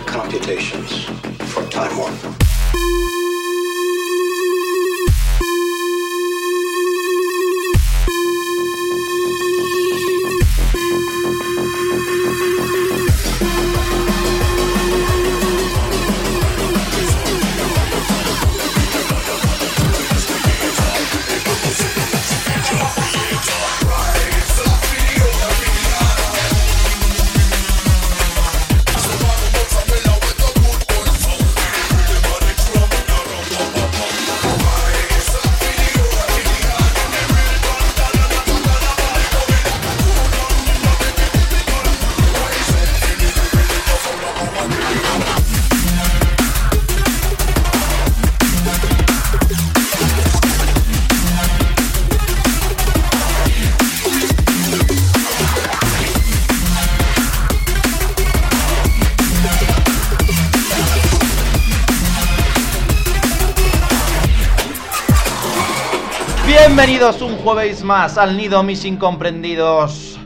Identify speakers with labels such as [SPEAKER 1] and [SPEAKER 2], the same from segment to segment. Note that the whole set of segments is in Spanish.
[SPEAKER 1] computations for time warp.
[SPEAKER 2] Un jueves más al nido, mis incomprendidos.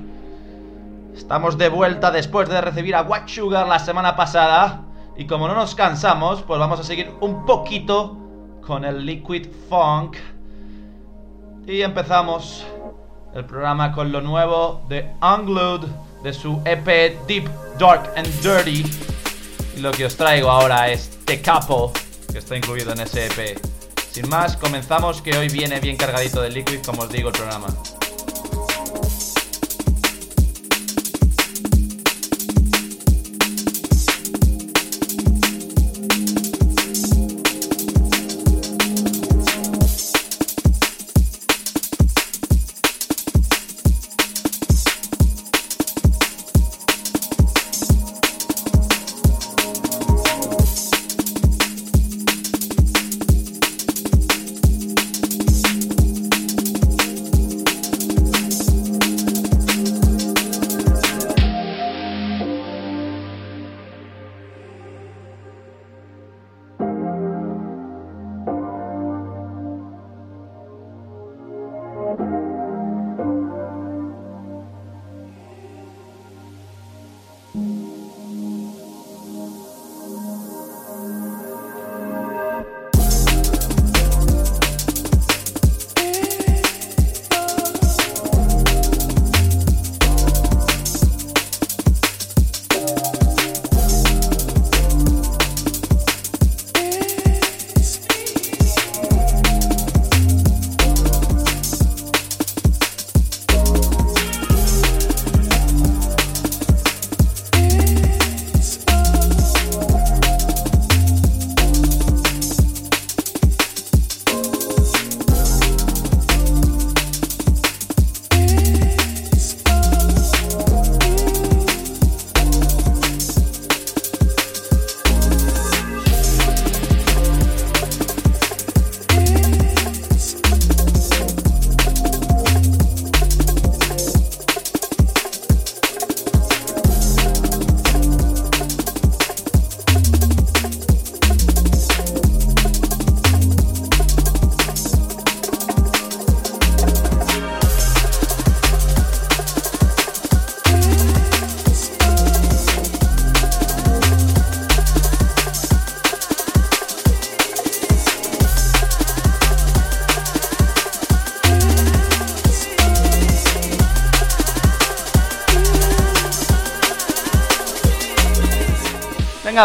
[SPEAKER 2] Estamos de vuelta después de recibir a White Sugar la semana pasada. Y como no nos cansamos, pues vamos a seguir un poquito con el Liquid Funk. Y empezamos el programa con lo nuevo de Unglued de su EP Deep, Dark and Dirty. Y lo que os traigo ahora es The Capo, que está incluido en ese EP. Sin más, comenzamos que hoy viene bien cargadito de Liquid, como os digo, el programa.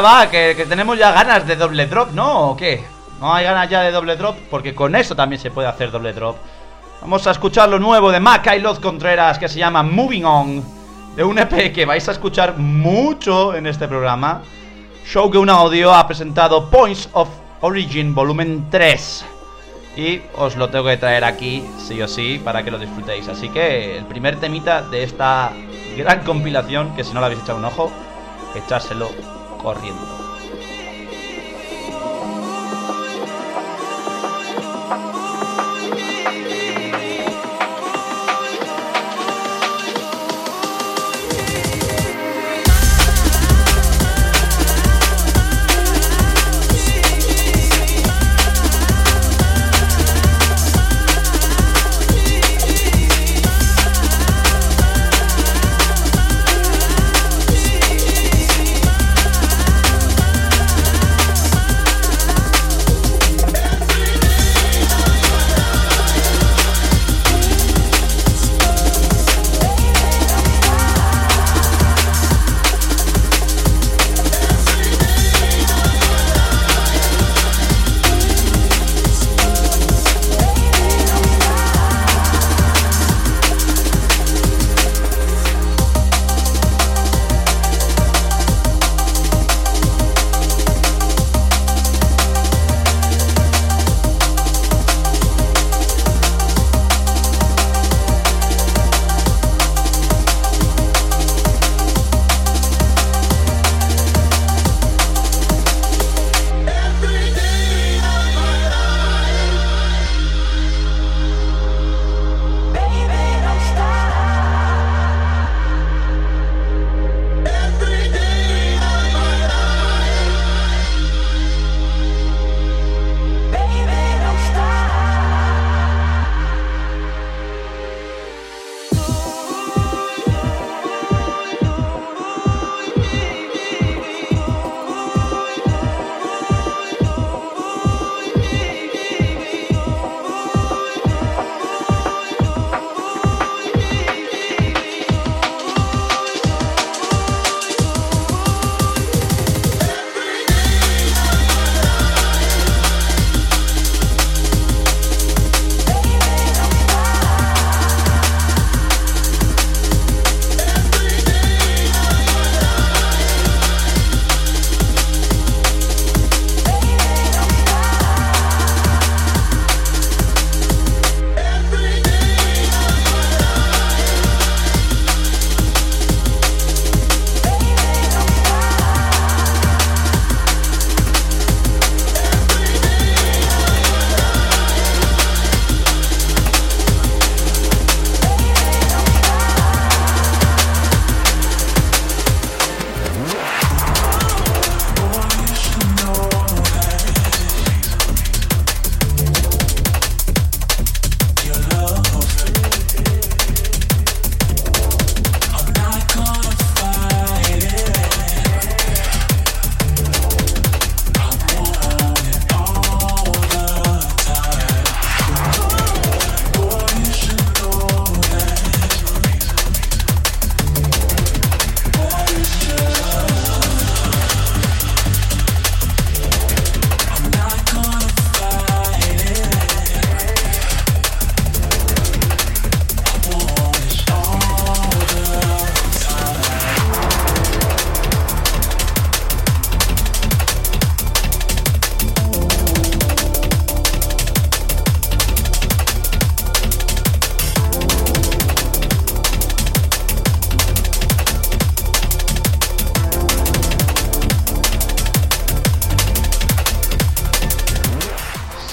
[SPEAKER 2] Va, que, tenemos ya ganas de doble drop, ¿no? ¿O qué? No hay ganas ya de doble drop, porque con eso también se puede hacer doble drop. Vamos a escuchar lo nuevo de Maca y Loz Contreras, que se llama Moving On, de un EP que vais a escuchar mucho en este programa. Show que un audio ha presentado Points of Origin Volumen 3. Y os lo tengo que traer aquí, sí o sí, para que lo disfrutéis. Así que el primer temita de esta gran compilación, que si no lo habéis echado un ojo, echárselo corriendo.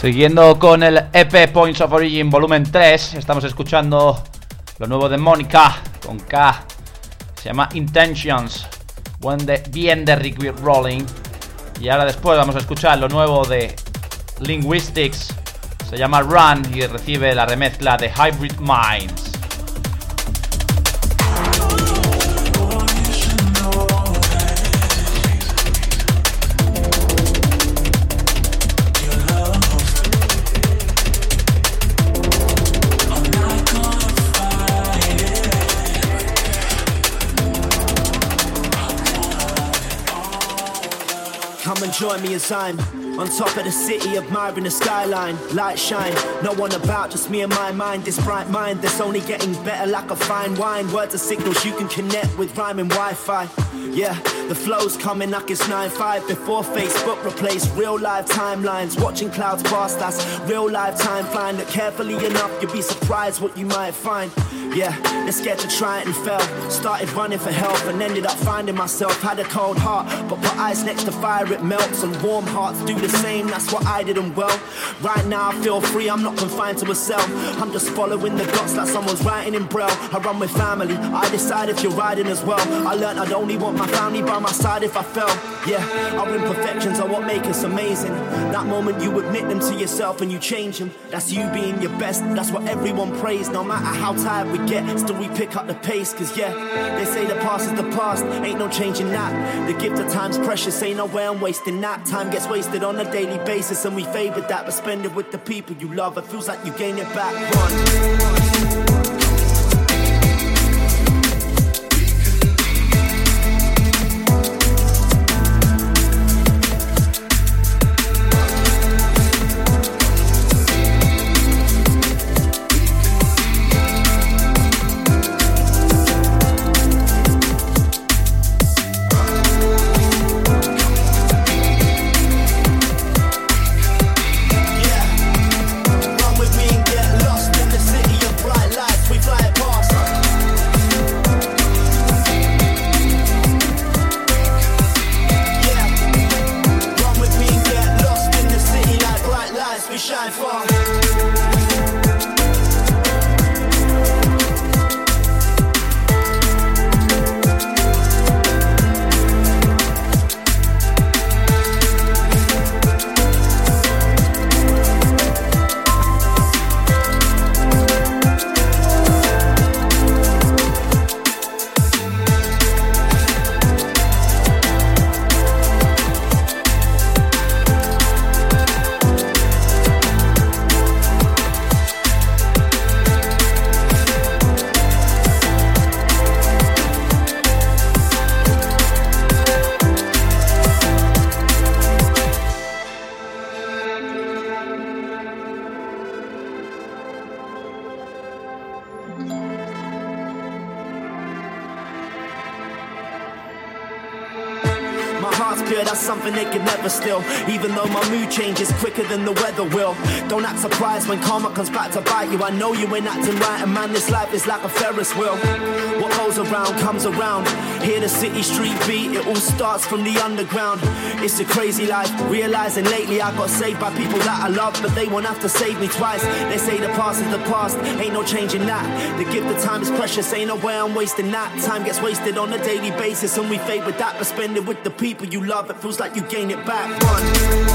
[SPEAKER 2] Siguiendo con el EP Points of Origin volumen 3, estamos escuchando lo nuevo de Mónica con K. Se llama Intentions. Buen de, bien de Rick Rolling. Y ahora después vamos a escuchar lo nuevo de Linguistics. Se llama Run y recibe la remezcla de Hybrid Minds.
[SPEAKER 3] Join me as I'm on top of the city, admiring the skyline. Light shine, no one about, just me and my mind. This bright mind that's only getting better like a fine wine. Words are signals you can connect with rhyming Wi Fi. Yeah, the flow's coming like it's 9-5 Before Facebook replaced real life timelines. Watching clouds pass, us, real life time flying. Look carefully enough, you'll be surprised what you might find. Yeah, they're scared to try it and fail. Started running for help and ended up finding myself. Had a cold heart, but put ice next to fire it melts. And warm hearts do the same, that's what I did and well. Right now I feel free, I'm not confined to a cell. I'm just following the dots like someone's writing in braille. I run with family, I decide if you're riding as well. I learned I'd only want my family by my side if I fell. Yeah, our imperfections are what make us amazing. That moment you admit them to yourself and you change them. That's you being your best, that's what everyone prays. No matter how tired we get, still we pick up the pace. Cause yeah, they say the past is the past, ain't no changing that. The gift of time's precious, ain't no way I'm wasting that. Time gets wasted on a daily basis and we favor that. But spend it with the people you love, it feels like you gain it back. Run. Quicker than the weather will. Don't act surprised when karma comes back to bite you. I know you ain't acting right, and man, this life is like a Ferris wheel. What goes around comes around. Hear the city street beat, it all starts from the underground. It's a crazy life, realizing lately I got saved by people that I love, but they won't have to save me twice. They say the past is the past, ain't no changing that. The gift of time is precious, ain't no way I'm wasting that. Time gets wasted on a daily basis, and we fade with that, but spend it with the people you love. It feels like you gain it back. Run.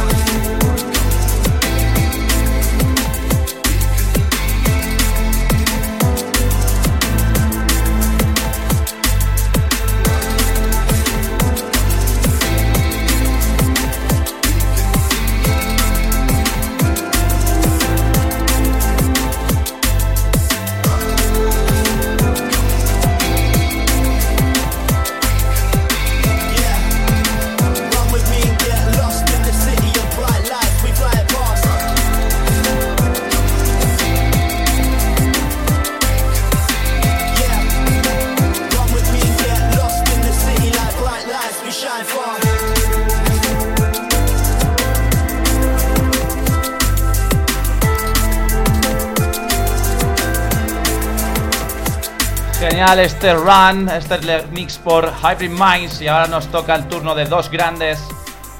[SPEAKER 2] Este run, este mix por Hybrid Minds y ahora nos toca el turno de dos grandes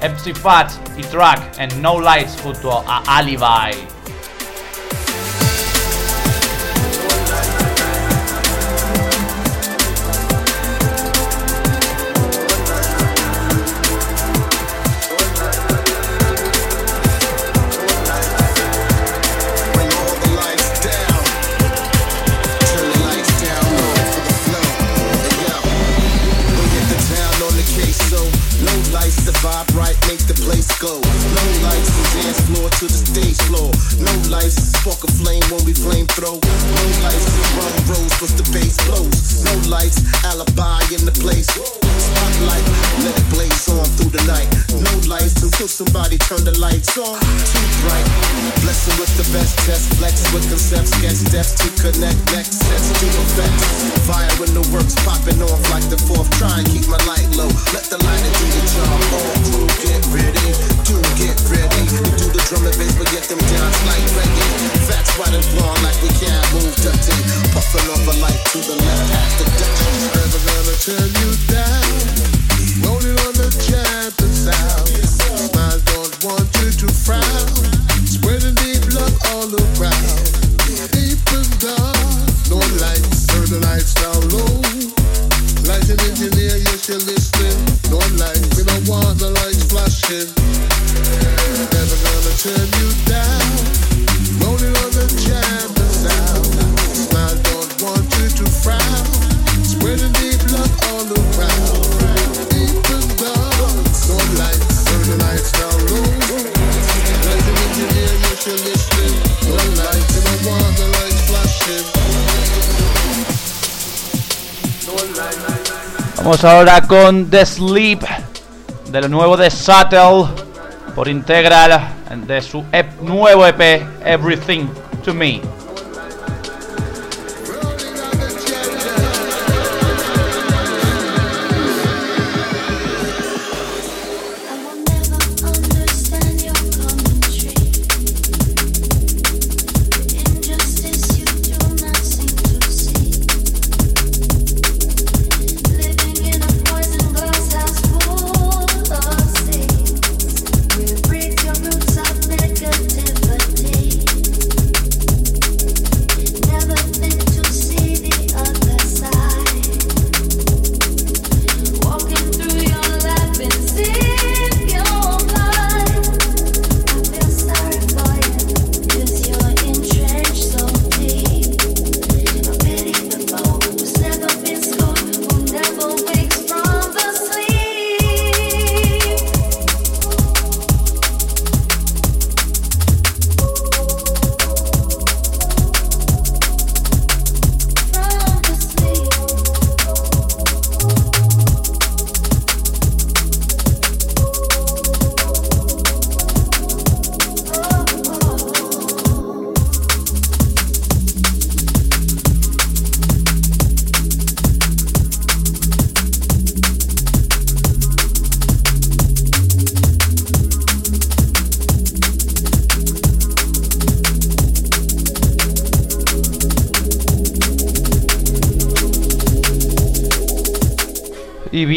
[SPEAKER 2] MC Fat y Track en No Lights junto a Alibi.
[SPEAKER 4] To the stage floor. No lights, spark a flame when we flame throw. No lights, run rolls with the bass blows. No lights, alibi in the place. Let it blaze on through the night. No lights until somebody turn the lights on. Too bright. Blessing with the best test, flex with concepts, get steps to connect next sets to effects. Fire when the works popping off like the fourth. Try and keep my light low. Let the lighter do the job. All crew get ready, do get ready. We do the drum and bass, but get them down like reggae. Fats white and blonde like we can't move dirty. Puffing off a light to the left, half the Dutch. Never gonna turn you
[SPEAKER 2] Vamos ahora con The Sleep, de lo nuevo de Subtle, por Integral, de su nuevo EP, Everything to Me.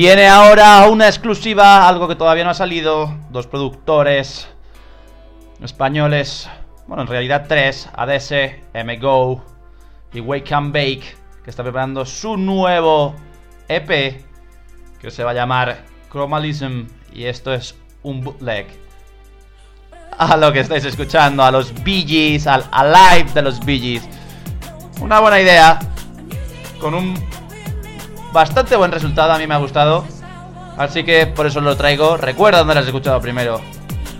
[SPEAKER 2] Viene ahora una exclusiva, algo que todavía no ha salido. Dos productores españoles, bueno, en realidad tres: ADS, MGO y Wake and Bake, que está preparando su nuevo EP que se va a llamar Chromalism. Y esto es un bootleg a lo que estáis escuchando, a los Bee al Alive de los Bee. Una buena idea, con un bastante buen resultado, a mí me ha gustado. Así que por eso lo traigo. Recuerda dónde lo has escuchado primero.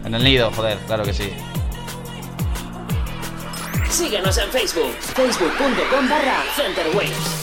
[SPEAKER 2] En el nido, joder, claro que sí.
[SPEAKER 5] Síguenos en Facebook, facebook.com barra Centerwaves.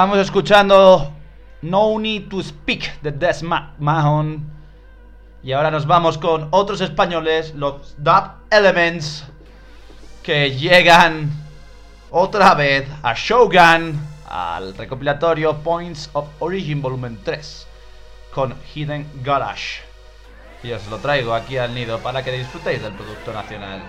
[SPEAKER 6] Estábamos escuchando No Need to Speak de Des Ma- Mahon. Y ahora nos vamos con otros españoles, los Dub Elements, que llegan otra vez a Shogun, al recopilatorio Points of Origin Volumen 3, con Hidden Garage. Y os lo traigo aquí al nido para que disfrutéis del producto nacional.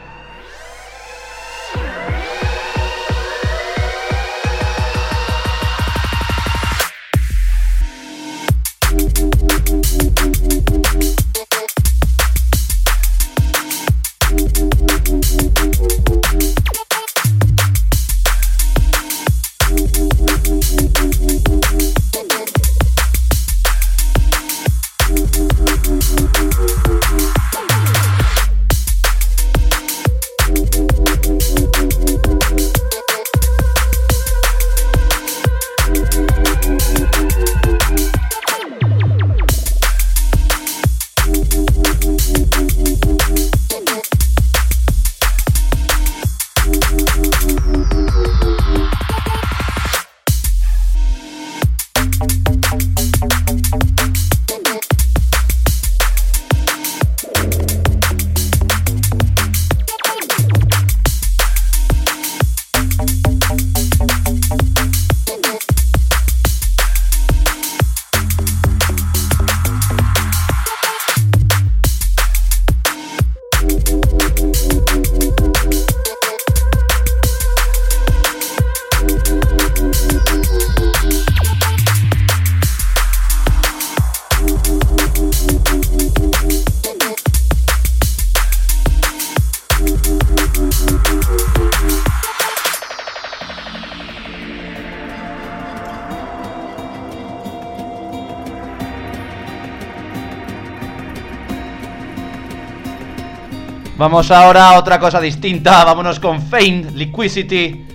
[SPEAKER 6] Vamos ahora a otra cosa distinta. Vámonos con Fame, Liquidity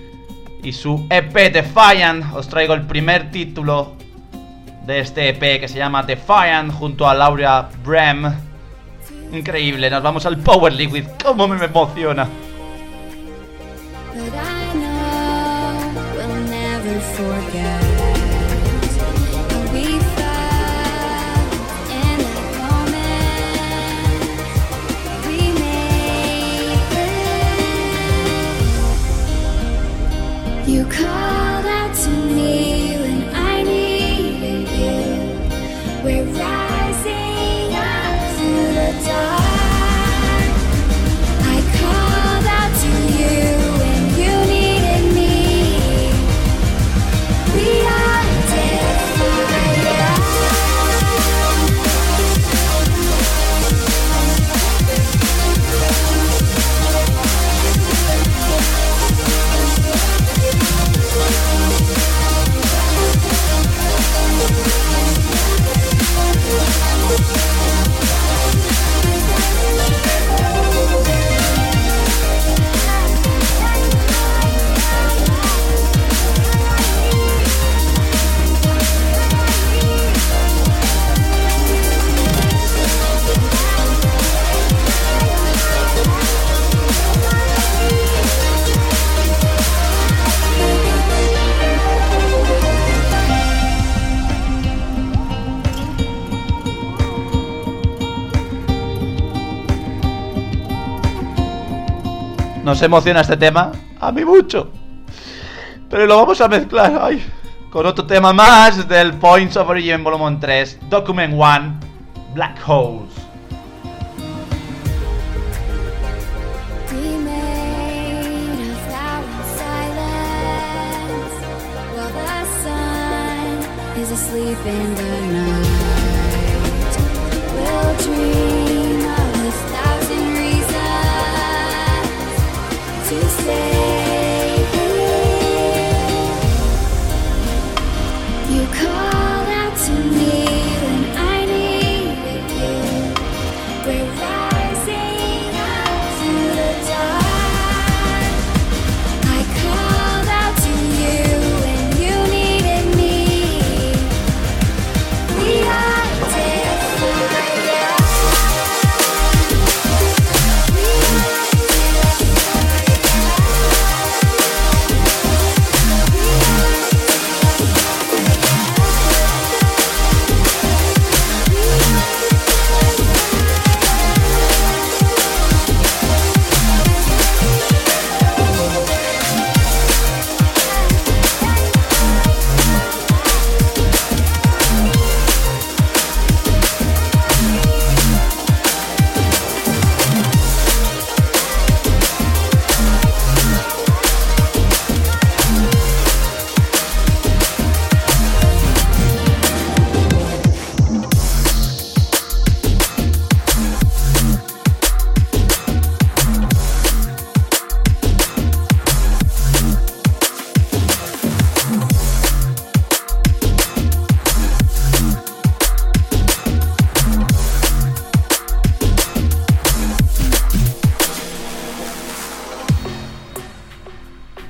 [SPEAKER 6] y su EP Defiant. Os traigo el primer título de este EP que se llama Defiant junto a Laura Brem. Increíble, nos vamos al Power Liquid. ¿Cómo me emociona? ¿Nos emociona este tema? A mí mucho. Pero lo vamos a mezclar ay, con otro tema más del Points of Origin Volumen 3, Document 1, Black Holes.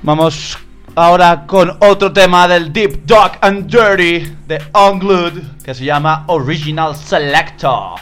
[SPEAKER 2] Vamos ahora con otro tema del Deep Dark and Dirty de Unglued que se llama Original Selector.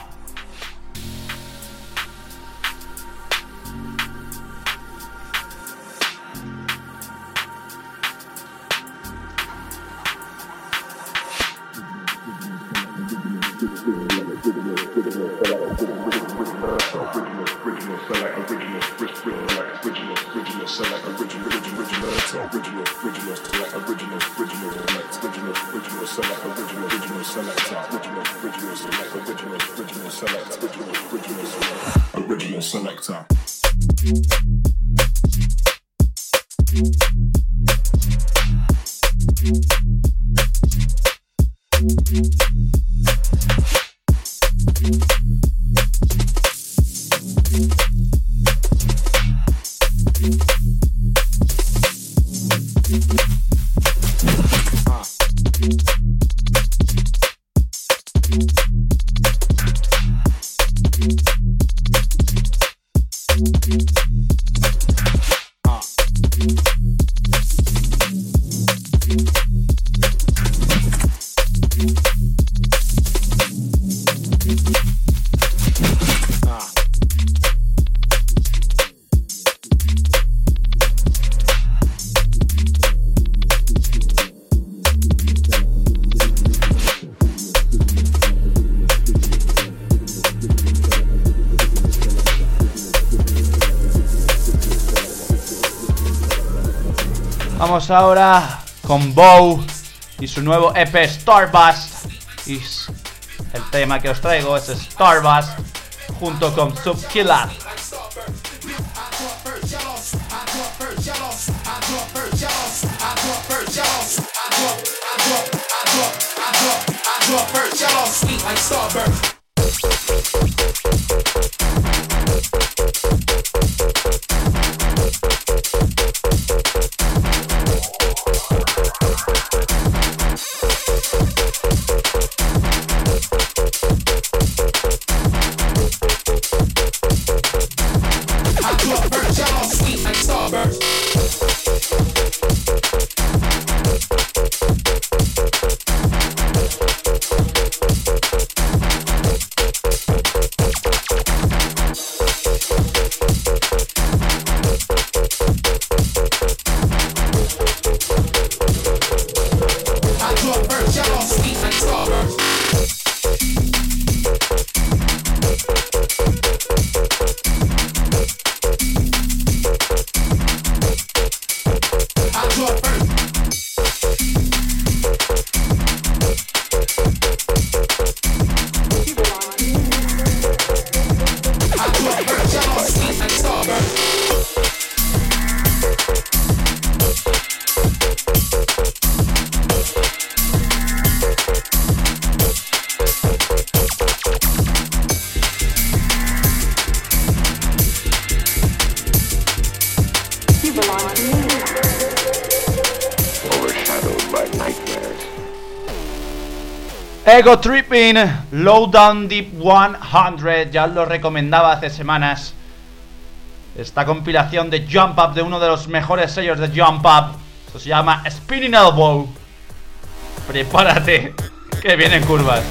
[SPEAKER 7] Original original select original original original original original select original original select original original select original original select original original select original original select original original select original selector
[SPEAKER 2] ahora con Bow y su nuevo EP Starbust. Y el tema que os traigo es Starbust junto con Subkiller. Ego Tripping, Low Down Deep 100, ya lo recomendaba hace semanas. Esta compilación de Jump Up de uno de los mejores sellos de Jump Up. Esto se llama Spinning Elbow. Prepárate, que vienen curvas.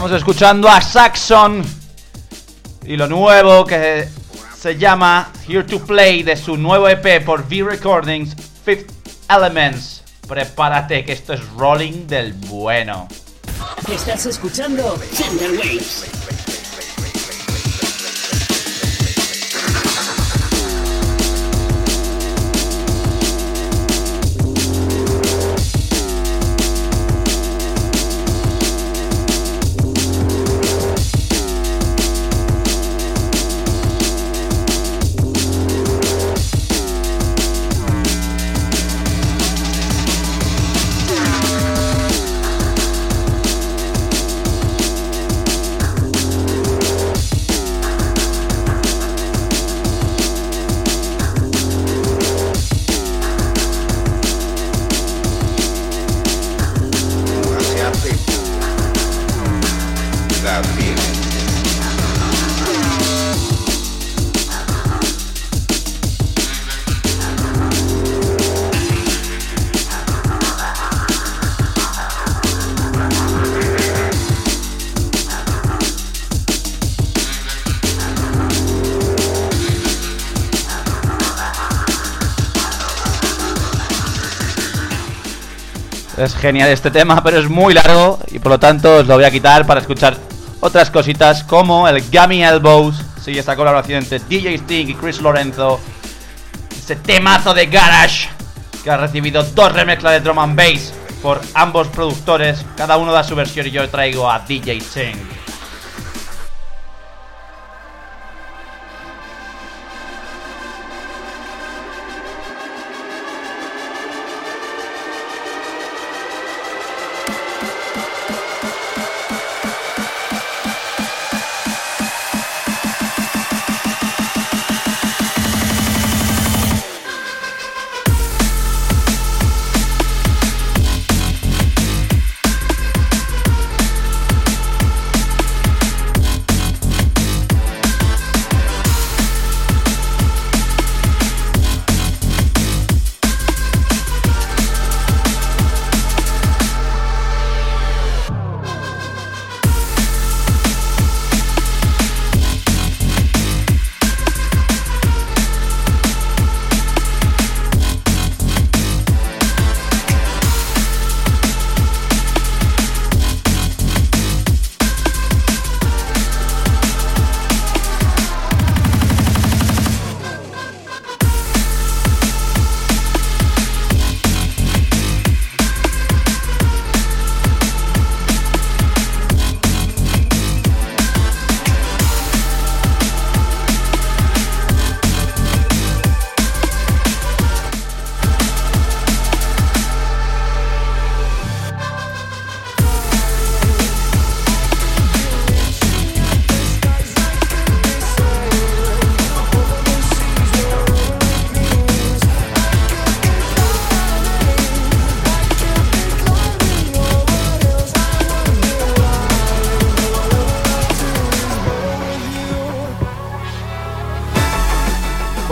[SPEAKER 2] Estamos escuchando a Saxon y lo nuevo que se llama Here to Play de su nuevo EP por V Recordings, Fifth Elements. Prepárate que esto es rolling del bueno.
[SPEAKER 5] Estás escuchando Center Waves.
[SPEAKER 2] Es genial este tema, pero es muy largo y por lo tanto os lo voy a quitar para escuchar otras cositas como el Gummy Elbows, sí, esta colaboración entre DJ Sting y Chris Lorenzo, ese temazo de Garage que ha recibido dos remezclas de drum and bass por ambos productores, cada uno da su versión y yo traigo a DJ Sting.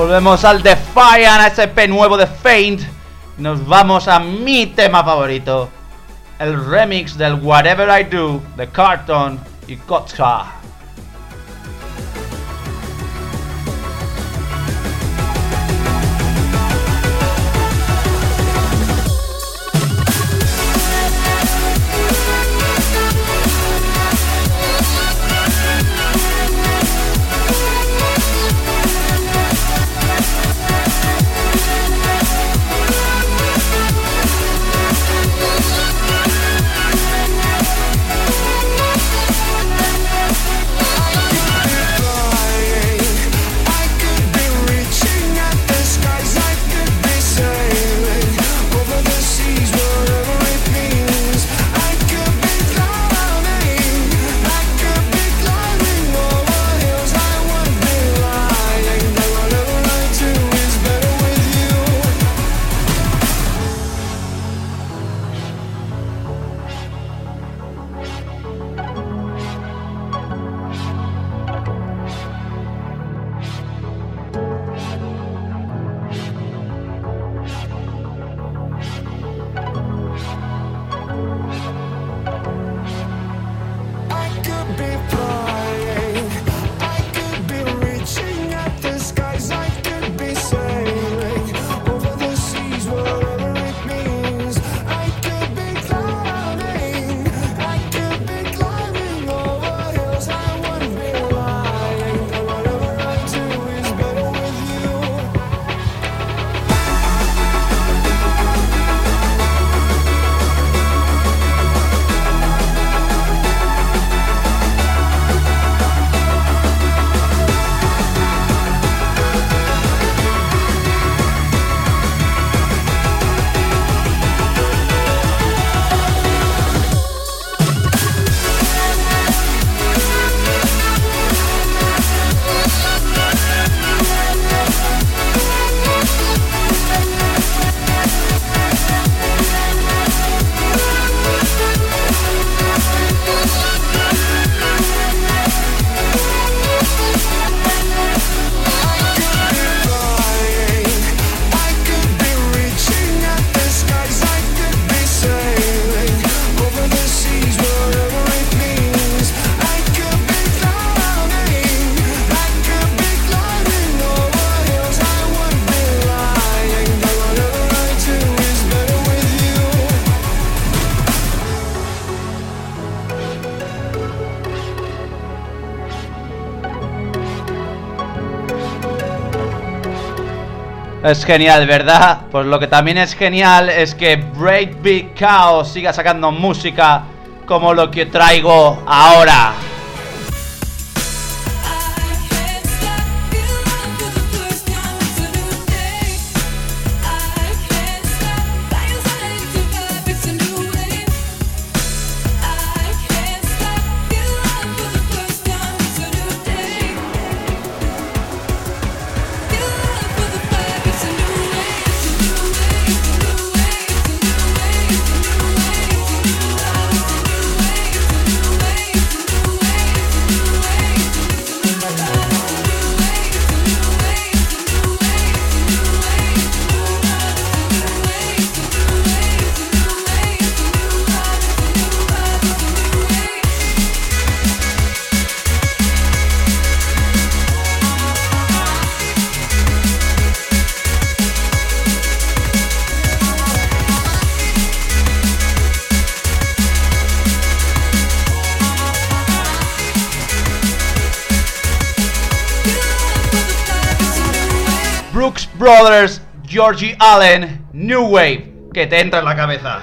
[SPEAKER 2] Volvemos al Defiant, SP nuevo de Faint. Nos vamos a mi tema favorito. El remix del Whatever I Do de Carton y Kotka. Es genial, ¿verdad? Pues lo que también es genial es que Breakbeat Chaos siga sacando música como lo que traigo ahora. Brothers, Georgie Allen, New Wave, que te entra en la cabeza.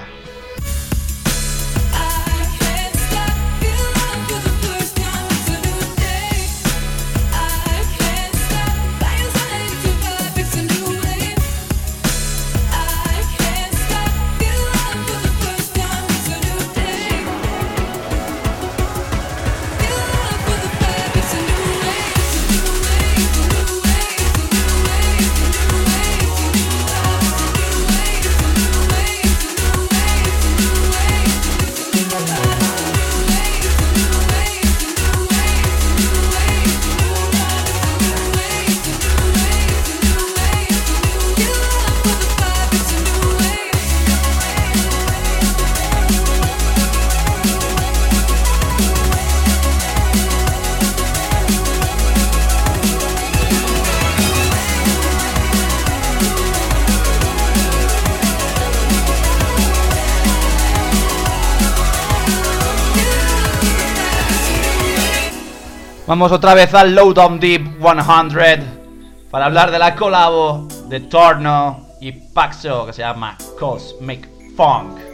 [SPEAKER 2] Vamos otra vez al Lowdown Deep 100 para hablar de la colabo de Torno y Paxo que se llama Cosmic Funk.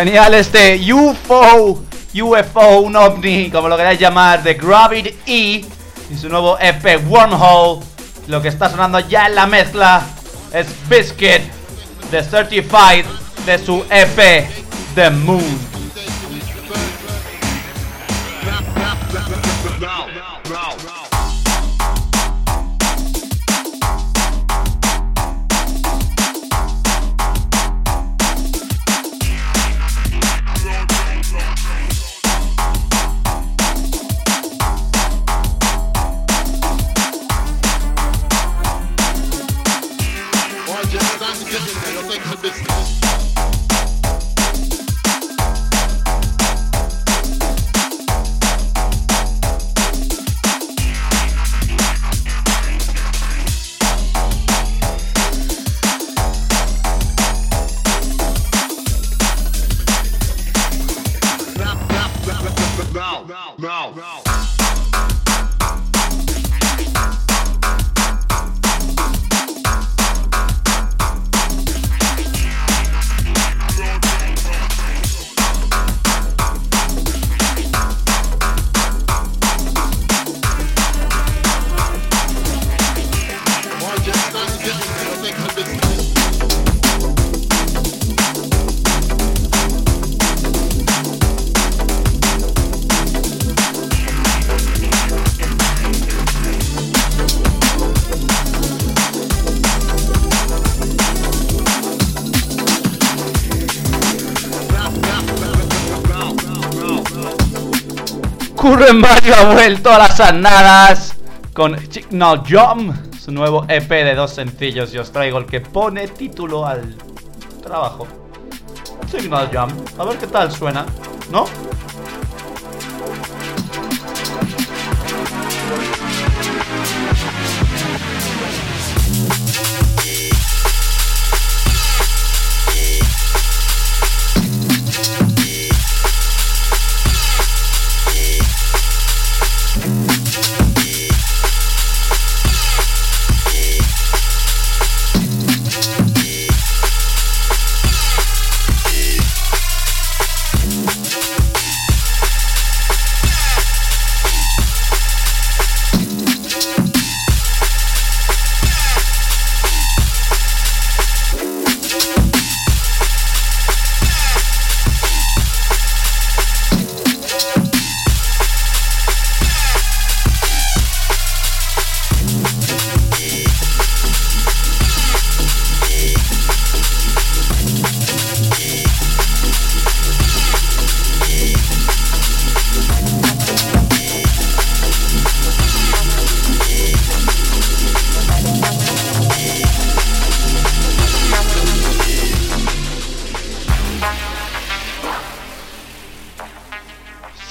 [SPEAKER 2] Genial este UFO, UFO, un ovni, como lo queráis llamar, de Gravity E y su nuevo EP Wormhole. Lo que está sonando ya en la mezcla es Biscuit de Certified de su EP The Moon. Mario ha vuelto a las andadas con Signal Jump, su nuevo EP de dos sencillos. Y os traigo el que pone título al trabajo. Signal Jump, a ver qué tal suena, ¿no?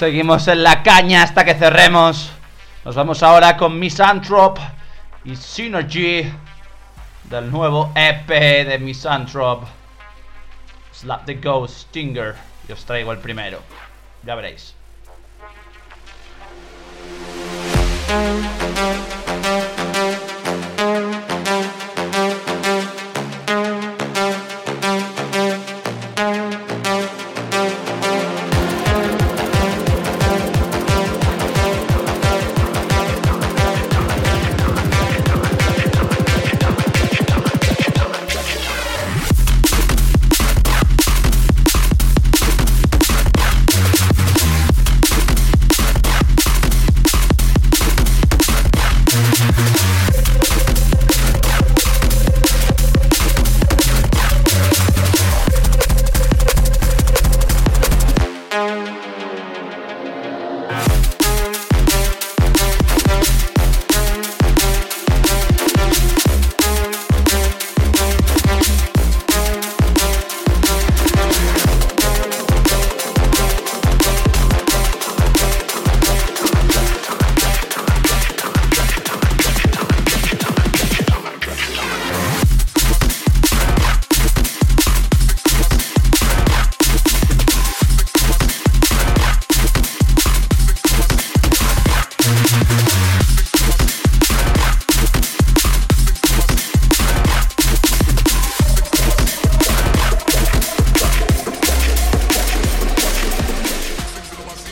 [SPEAKER 2] Seguimos en la caña hasta que cerremos. Nos vamos ahora con Misanthrop y Synergy del nuevo EP de Misanthrop. Slap the Ghost Stinger. Y os traigo el primero. Ya veréis.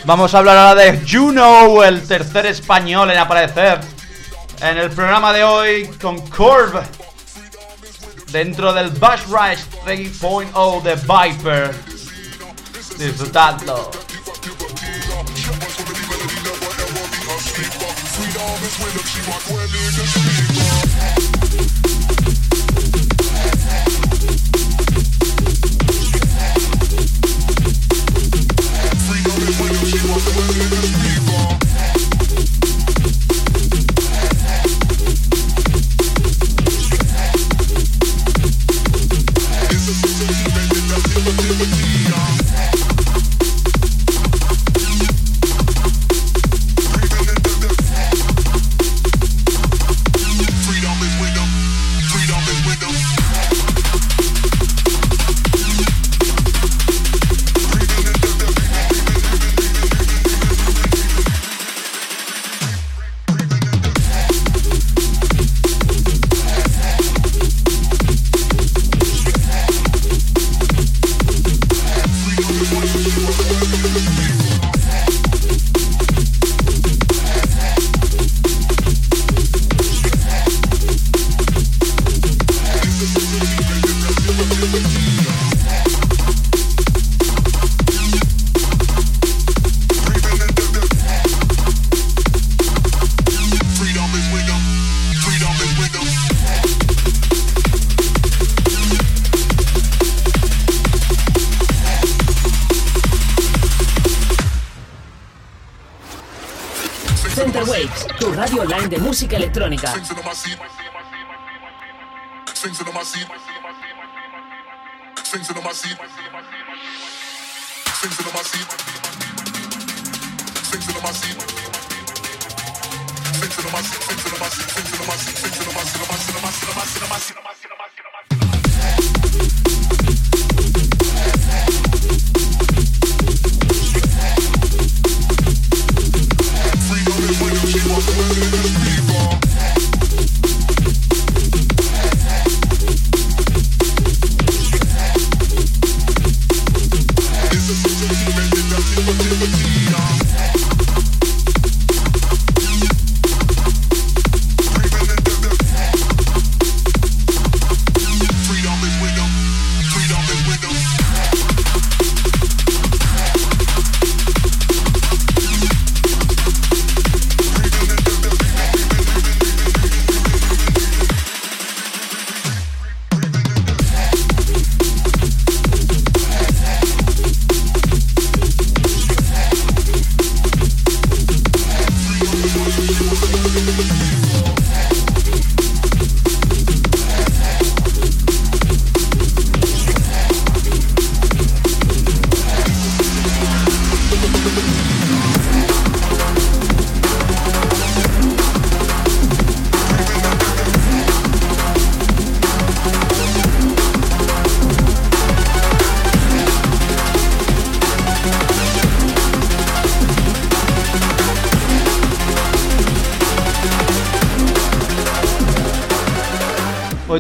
[SPEAKER 5] Vamos a hablar ahora de Juno, el tercer español en aparecer en el programa de hoy con Curve. Dentro del Bash Rush 3.0 de Viper. Disfrutadlo.
[SPEAKER 2] Música electrónica.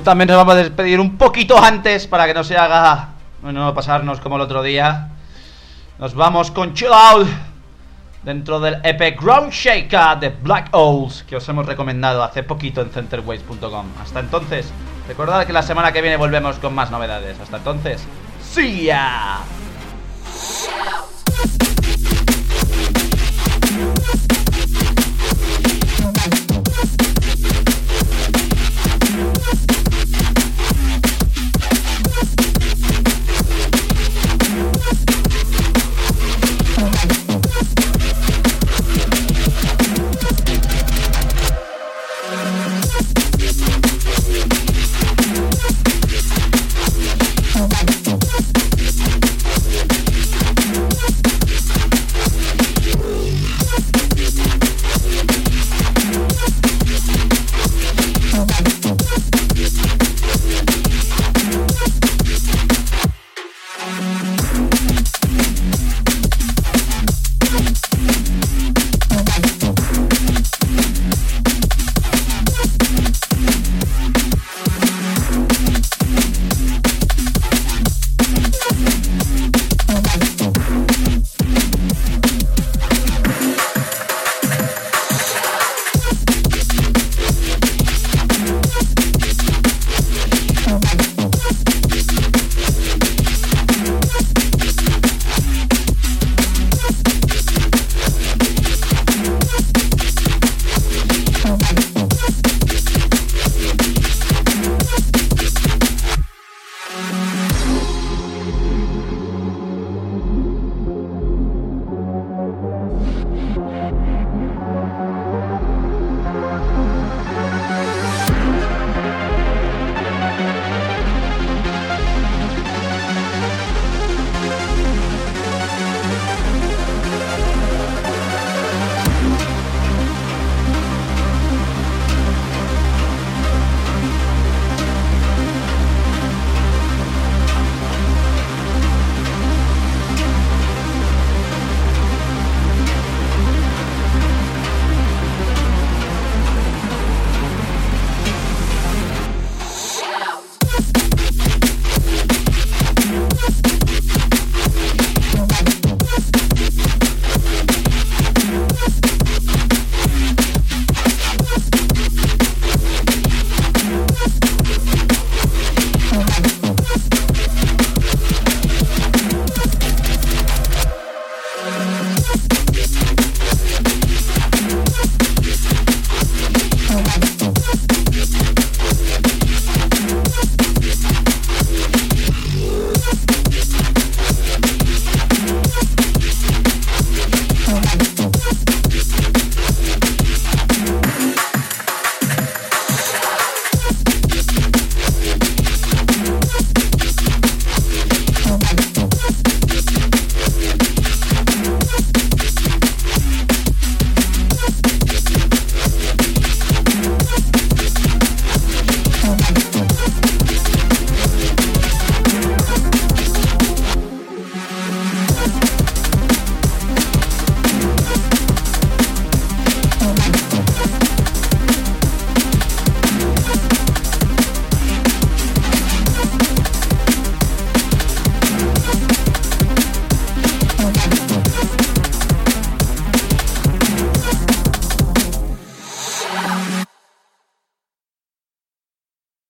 [SPEAKER 2] También nos vamos a despedir un poquito antes para que no se haga. No pasarnos como el otro día. Nos vamos con Chill Out. Dentro del EP Ground Shaker de Black Owls que os hemos recomendado hace poquito en centerways.com. Hasta entonces, recordad que la semana que viene volvemos con más novedades. Hasta entonces, ¡see ya!